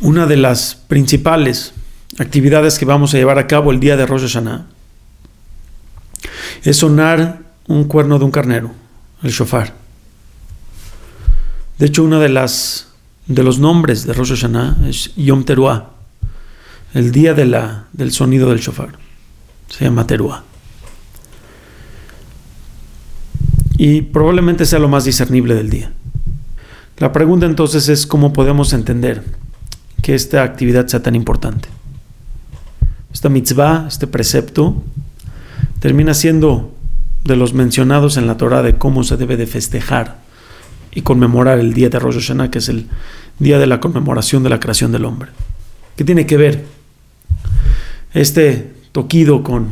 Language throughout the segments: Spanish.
una de las principales actividades que vamos a llevar a cabo el día de Rosh Hashanah es sonar un cuerno de un carnero, el shofar. De hecho, uno de, las, de los nombres de Rosh Hashanah es Yom Teruah, el día de la, del sonido del shofar. Se llama Teruah. Y probablemente sea lo más discernible del día. La pregunta entonces es cómo podemos entender que esta actividad sea tan importante. Esta mitzvah, este precepto, termina siendo de los mencionados en la Torah de cómo se debe de festejar y conmemorar el día de Rosh Hashanah, que es el día de la conmemoración de la creación del hombre. ¿Qué tiene que ver este toquido con,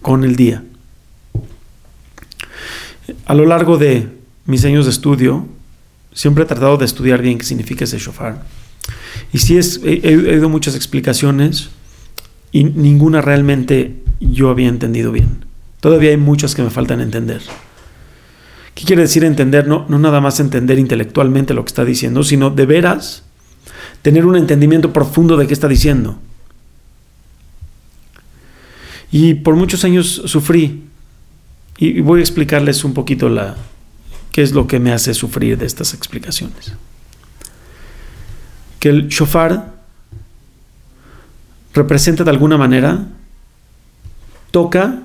con el día? A lo largo de mis años de estudio, siempre he tratado de estudiar bien qué significa ese shofar. Y sí es, he, oído muchas explicaciones y ninguna realmente yo había entendido bien. Todavía hay muchas que me faltan entender. ¿Qué quiere decir entender? No, no nada más entender intelectualmente lo que está diciendo, sino de veras tener un entendimiento profundo de qué está diciendo. Y por muchos años sufrí. Y voy a explicarles un poquito la, qué es lo que me hace sufrir de estas explicaciones. Que el shofar representa de alguna manera, toca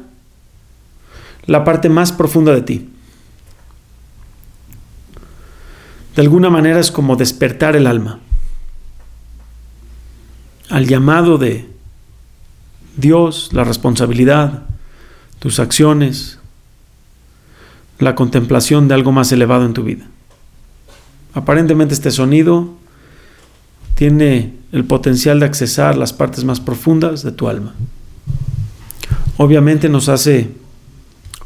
la parte más profunda de ti. De alguna manera es como despertar el alma al llamado de Dios, la responsabilidad, tus acciones, la contemplación de algo más elevado en tu vida. Aparentemente este sonido tiene el potencial de accesar las partes más profundas de tu alma. Obviamente nos hace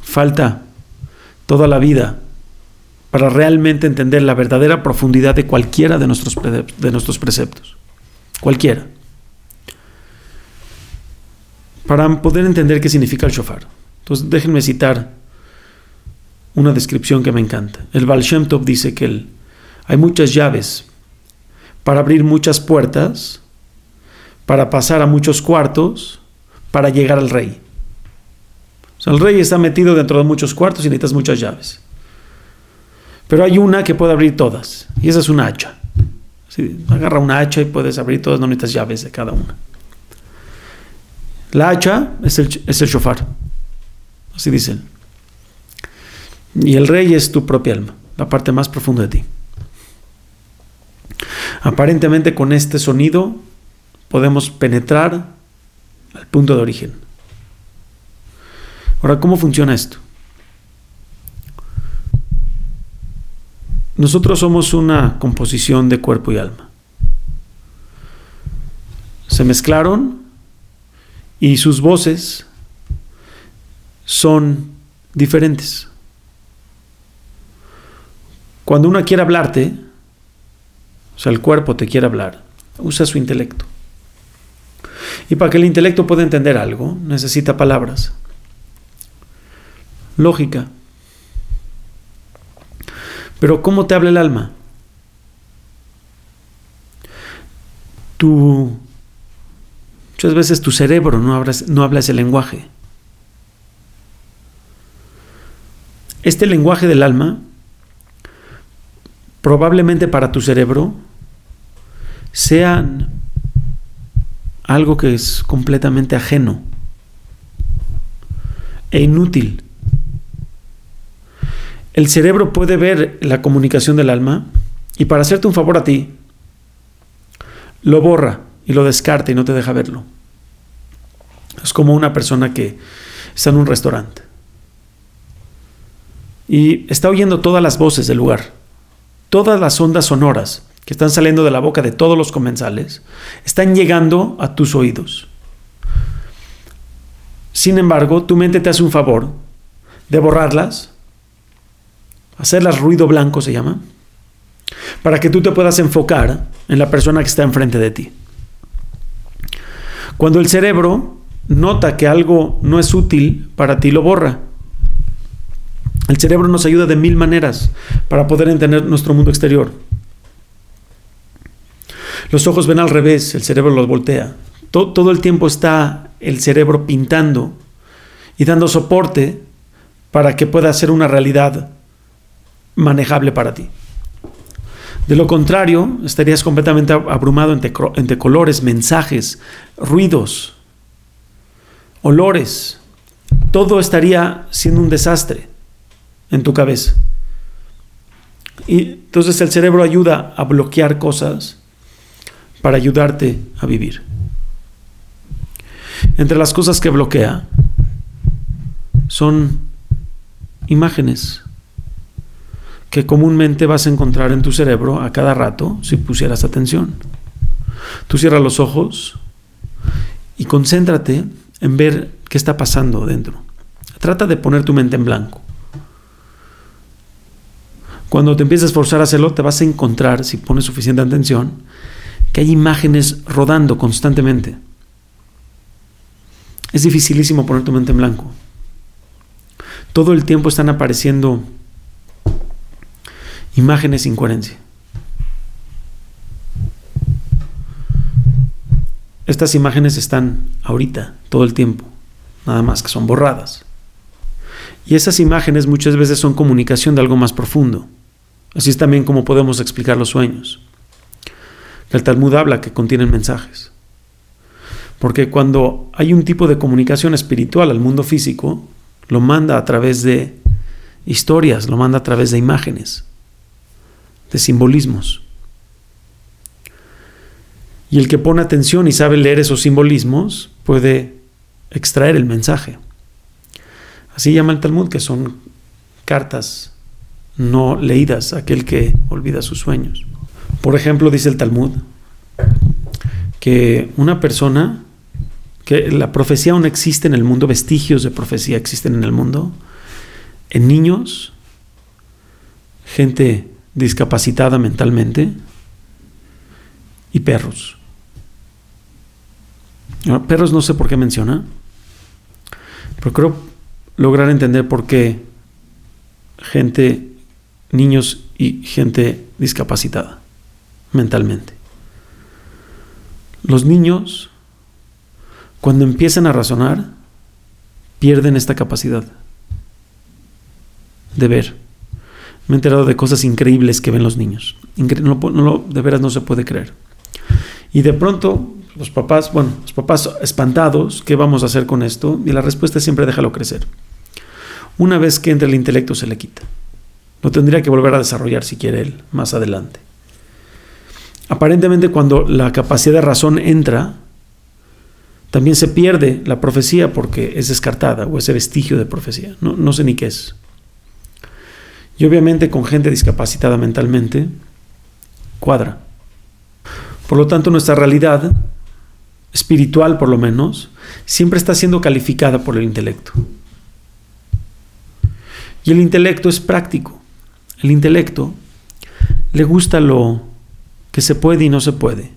falta toda la vida para realmente entender la verdadera profundidad de cualquiera de nuestros, de nuestros preceptos. Cualquiera. Para poder entender qué significa el shofar. Entonces déjenme citar una descripción que me encanta. El Baal Shem Tov dice que hay muchas llaves para abrir muchas puertas, para pasar a muchos cuartos, para llegar al rey. O sea, el rey está metido dentro de muchos cuartos y necesitas muchas llaves. Pero hay una que puede abrir todas, y esa es una hacha. agarra una hacha y puedes abrir todas, no necesitas llaves de cada una. La hacha es el, es el shofar, así dicen. Y el rey es tu propia alma, la parte más profunda de ti. Aparentemente con este sonido podemos penetrar al punto de origen. Ahora, ¿cómo funciona esto? Nosotros somos una composición de cuerpo y alma. Se mezclaron y sus voces son diferentes. Cuando una quiere hablarte, o sea, el cuerpo te quiere hablar, usa su intelecto. Y para que el intelecto pueda entender algo, necesita palabras. Lógica. Pero ¿cómo te habla el alma? Tu, muchas veces tu cerebro no, no habla ese lenguaje. Este lenguaje del alma probablemente para tu cerebro sean algo que es completamente ajeno e inútil. El cerebro puede ver la comunicación del alma y para hacerte un favor a ti, lo borra y lo descarta y no te deja verlo. Es como una persona que está en un restaurante y está oyendo todas las voces del lugar todas las ondas sonoras que están saliendo de la boca de todos los comensales están llegando a tus oídos. Sin embargo, tu mente te hace un favor de borrarlas, hacerlas ruido blanco se llama, para que tú te puedas enfocar en la persona que está enfrente de ti. Cuando el cerebro nota que algo no es útil para ti, lo borra. El cerebro nos ayuda de mil maneras para poder entender nuestro mundo exterior. Los ojos ven al revés, el cerebro los voltea. Todo, el tiempo está el cerebro pintando y dando soporte para que pueda ser una realidad manejable para ti. De lo contrario, estarías completamente abrumado entre colores, mensajes, ruidos, olores. Todo estaría siendo un desastre en tu cabeza. Y entonces el cerebro ayuda a bloquear cosas para ayudarte a vivir. Entre las cosas que bloquea son imágenes que comúnmente vas a encontrar en tu cerebro a cada rato si pusieras atención. Tú cierras los ojos y concéntrate en ver qué está pasando dentro. Trata de poner tu mente en blanco. Cuando te empieces a esforzar a hacerlo, te vas a encontrar, si pones suficiente atención, que hay imágenes rodando constantemente. Es dificilísimo poner tu mente en blanco. Todo el tiempo están apareciendo imágenes sin coherencia. Estas imágenes están ahorita, todo el tiempo, nada más que son borradas. Y esas imágenes muchas veces son comunicación de algo más profundo. Así es también como podemos explicar los sueños. El Talmud habla que contienen mensajes. Porque cuando hay un tipo de comunicación espiritual al mundo físico, lo manda a través de historias, lo manda a través de imágenes, de simbolismos. Y el que pone atención y sabe leer esos simbolismos puede extraer el mensaje. Así llama el Talmud, que son cartas no leídas, aquel que olvida sus sueños. Por ejemplo, dice el Talmud que una persona, que la profecía aún existe en el mundo, vestigios de profecía existen en el mundo, en niños, gente discapacitada mentalmente y perros. perros no sé por qué menciona, pero creo lograr entender por qué gente niños y gente discapacitada mentalmente. Los niños, cuando empiezan a razonar, pierden esta capacidad de ver. Me he enterado de cosas increíbles que ven los niños. no de veras no se puede creer. Y de pronto los papás, bueno, los papás espantados, ¿qué vamos a hacer con esto? Y la respuesta es siempre déjalo crecer. Una vez que entre el intelecto se le quita. Lo tendría que volver a desarrollar si quiere él más adelante. Aparentemente cuando la capacidad de razón entra, también se pierde la profecía porque es descartada o ese vestigio de profecía. No, no sé ni qué es. Y obviamente con gente discapacitada mentalmente, cuadra. Por lo tanto, nuestra realidad, espiritual por lo menos, siempre está siendo calificada por el intelecto. Y el intelecto es práctico. El intelecto le gusta lo que se puede y no se puede.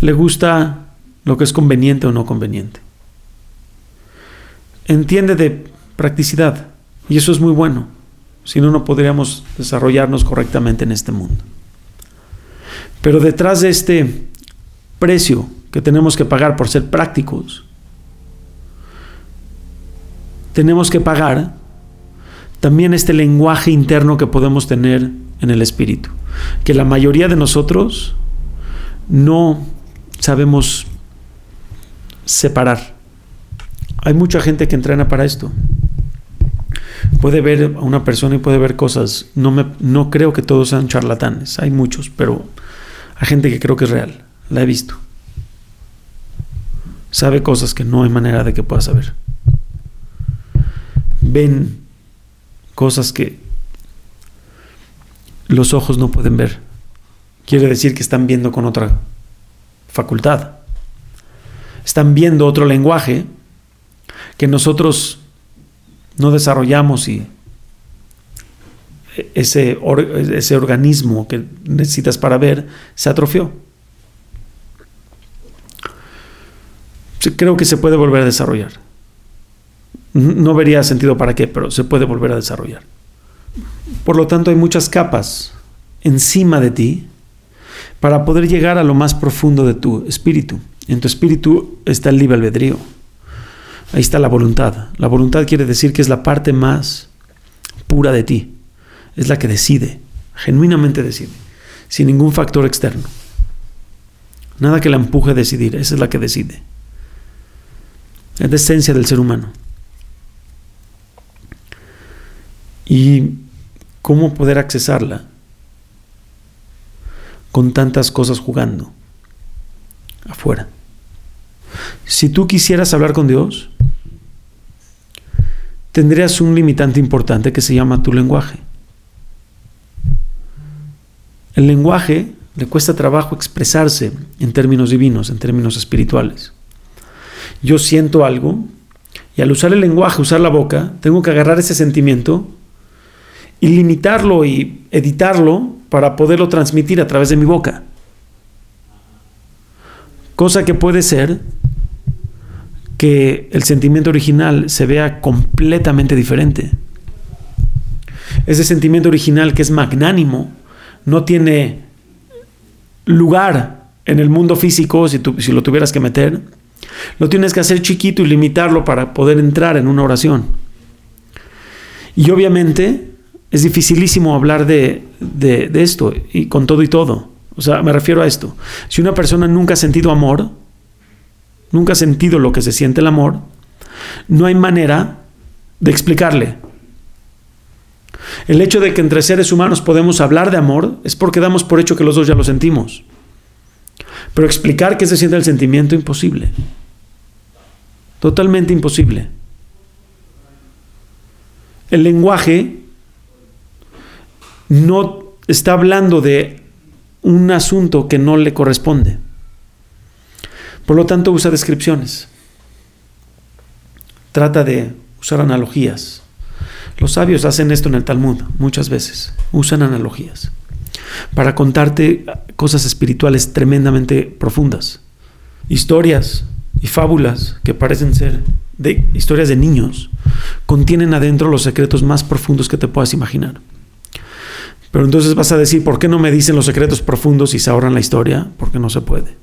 Le gusta lo que es conveniente o no conveniente. Entiende de practicidad y eso es muy bueno. Si no, no podríamos desarrollarnos correctamente en este mundo. Pero detrás de este precio que tenemos que pagar por ser prácticos, tenemos que pagar también este lenguaje interno que podemos tener en el espíritu, que la mayoría de nosotros no sabemos separar. Hay mucha gente que entrena para esto. Puede ver a una persona y puede ver cosas. No, me, no creo que todos sean charlatanes. Hay muchos, pero hay gente que creo que es real. La he visto. Sabe cosas que no hay manera de que pueda saber. Ven cosas que los ojos no pueden ver. Quiere decir que están viendo con otra facultad. Están viendo otro lenguaje que nosotros no desarrollamos y ese, ese organismo que necesitas para ver se atrofió. Creo que se puede volver a desarrollar. No vería sentido para qué, pero se puede volver a desarrollar. Por lo tanto, hay muchas capas encima de ti, para poder llegar a lo más profundo de tu espíritu. En tu espíritu está el libre albedrío. Ahí está la voluntad. La voluntad quiere decir que es la parte más pura de ti. Es la que decide, genuinamente decide, sin ningún factor externo. Nada que la empuje a decidir, esa es la que decide. Es la esencia del ser humano. ¿Y cómo poder accesarla? Con tantas cosas jugando afuera. Si tú quisieras hablar con Dios, tendrías un limitante importante que se llama tu lenguaje. El lenguaje le cuesta trabajo expresarse en términos divinos, en términos espirituales. Yo siento algo y al usar el lenguaje, usar la boca, tengo que agarrar ese sentimiento y limitarlo y editarlo para poderlo transmitir a través de mi boca. Cosa que puede ser que el sentimiento original se vea completamente diferente. Ese sentimiento original que es magnánimo no tiene lugar en el mundo físico si, si lo tuvieras que meter. Lo tienes que hacer chiquito y limitarlo para poder entrar en una oración. Y obviamente es dificilísimo hablar de, de, esto y con todo y todo. O sea, me refiero a esto. Si una persona nunca ha sentido amor, nunca ha sentido lo que se siente el amor, no hay manera de explicarle. El hecho de que entre seres humanos podemos hablar de amor es porque damos por hecho que los dos ya lo sentimos. Pero explicar qué se siente el sentimiento, imposible. Totalmente imposible. El lenguaje no está hablando de un asunto que no le corresponde. Por lo tanto, usa descripciones. Trata de usar analogías. Los sabios hacen esto en el Talmud muchas veces. Usan analogías para contarte cosas espirituales tremendamente profundas. Historias y fábulas que parecen ser de historias de niños contienen adentro los secretos más profundos que te puedas imaginar. Pero entonces vas a decir, ¿por qué no me dicen los secretos profundos y se ahorran la historia? Porque no se puede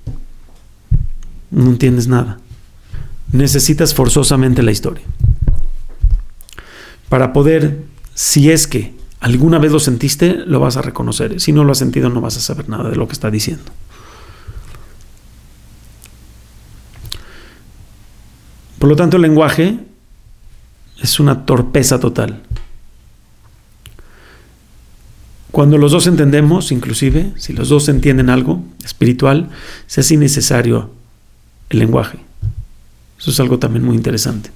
no entiendes nada. Necesitas forzosamente la historia. Para poder, si es que alguna vez lo sentiste, lo vas a reconocer. Si no lo has sentido, no vas a saber nada de lo que está diciendo. Por lo tanto, el lenguaje es una torpeza total. Cuando los dos entendemos, inclusive, si los dos entienden algo espiritual, se hace innecesario el lenguaje. Eso es algo también muy interesante.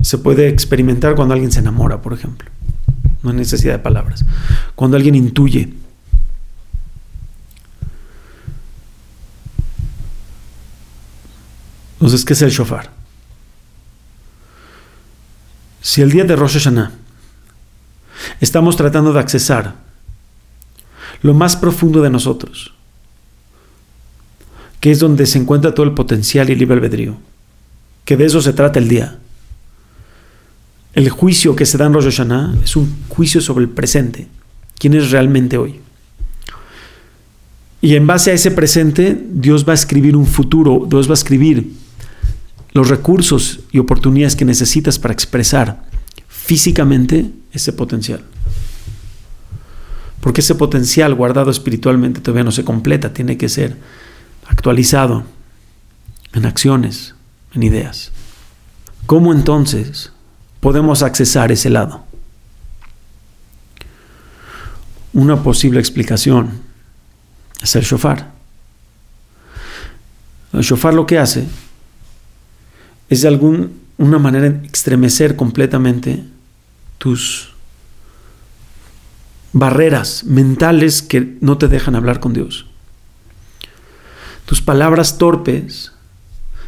Se puede experimentar cuando alguien se enamora, por ejemplo. No hay necesidad de palabras. Cuando alguien intuye. Entonces, ¿qué es el shofar? Si el día de Rosh Hashanah estamos tratando de accesar lo más profundo de nosotros, que es donde se encuentra todo el potencial y libre albedrío, que de eso se trata el día. El juicio que se da en Rosh Hashanah es un juicio sobre el presente, quién es realmente hoy. Y en base a ese presente, Dios va a escribir un futuro, Dios va a escribir los recursos y oportunidades que necesitas para expresar físicamente ese potencial. Porque ese potencial guardado espiritualmente todavía no se completa, tiene que ser actualizado en acciones, en ideas. ¿Cómo entonces podemos accesar ese lado? Una posible explicación es el shofar. El shofar lo que hace es de alguna manera extremecer completamente tus barreras mentales que no te dejan hablar con Dios. Tus palabras torpes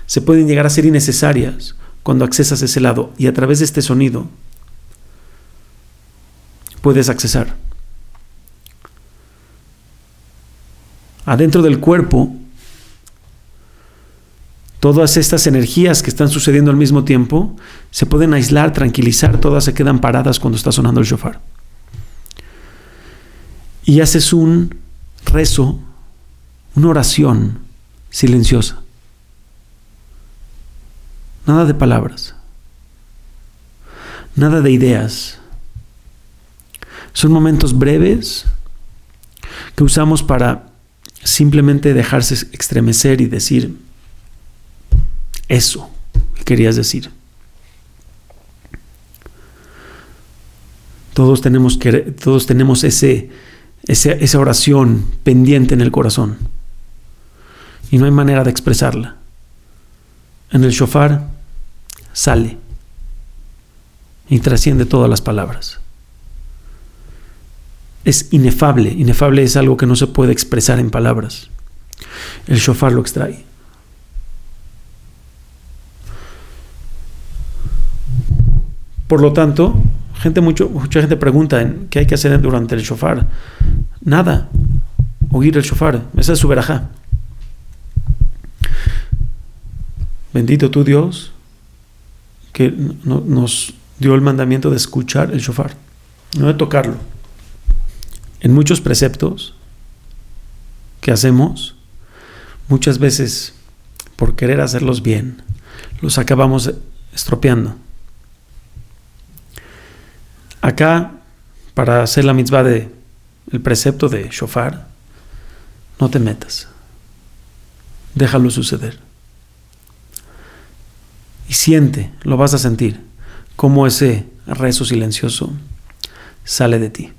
se pueden llegar a ser innecesarias cuando accesas ese lado y a través de este sonido puedes accesar. Adentro del cuerpo, todas estas energías que están sucediendo al mismo tiempo se pueden aislar, tranquilizar, todas se quedan paradas cuando está sonando el shofar. Y haces un rezo, una oración silenciosa. Nada de palabras. Nada de ideas. Son momentos breves que usamos para simplemente dejarse extremecer y decir eso que querías decir. Todos tenemos, que, todos tenemos ese, esa oración pendiente en el corazón y no hay manera de expresarla. En el shofar sale y trasciende todas las palabras. Es inefable, inefable es algo que no se puede expresar en palabras. El shofar lo extrae. Por lo tanto, gente, mucho, mucha gente pregunta qué hay que hacer durante el shofar. Nada. Oír el shofar. Esa es su verajá. Bendito tu Dios que nos dio el mandamiento de escuchar el shofar, no de tocarlo. En muchos preceptos que hacemos, muchas veces por querer hacerlos bien, los acabamos estropeando. Acá, para hacer la mitzvah de el precepto de shofar, no te metas. Déjalo suceder. Y siente, lo vas a sentir, cómo ese rezo silencioso sale de ti.